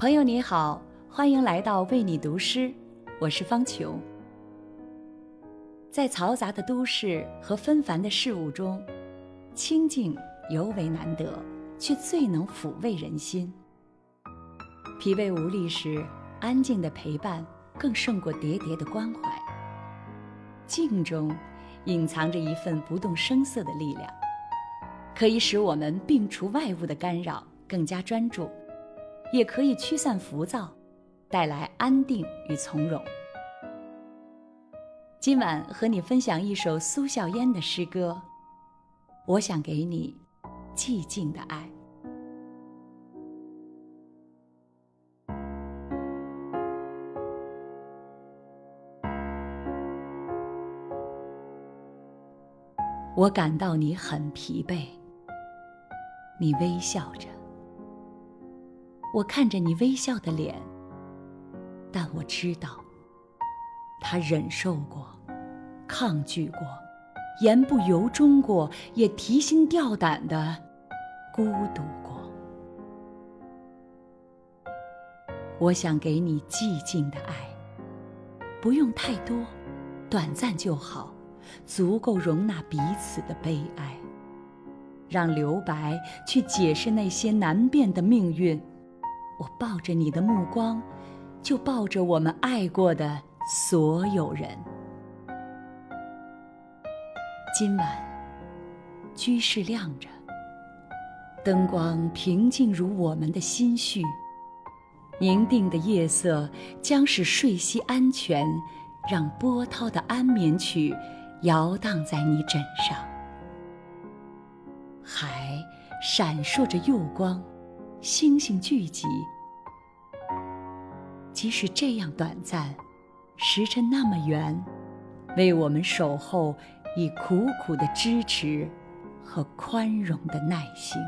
朋友你好，欢迎来到为你读诗，我是方琼。在嘈杂的都市和纷繁的事物中，清静尤为难得，却最能抚慰人心。疲惫无力时，安静的陪伴更胜过喋喋的关怀。静中隐藏着一份不动声色的力量，可以使我们摒除外物的干扰，更加专注。也可以驱散浮躁，带来安定与从容。今晚和你分享一首苏笑嫣的诗歌，我想给你寂静的爱。我感到你很疲惫，你微笑着。我看着你微笑的脸，但我知道，他忍受过，抗拒过，言不由衷过，也提心吊胆的孤独过。我想给你寂静的爱，不用太多，短暂就好，足够容纳彼此的悲哀，让留白去解释那些难辨的命运。我抱着你的目光，就抱着我们爱过的所有人。今晚，居室亮着，灯光平静如我们的心绪。宁定的夜色将使睡息安全，让波涛的安眠曲摇荡在你枕上。海闪烁着幽光。星星聚集，即使这样短暂，时辰那么远，为我们守候，以苦苦的支持和宽容的耐心。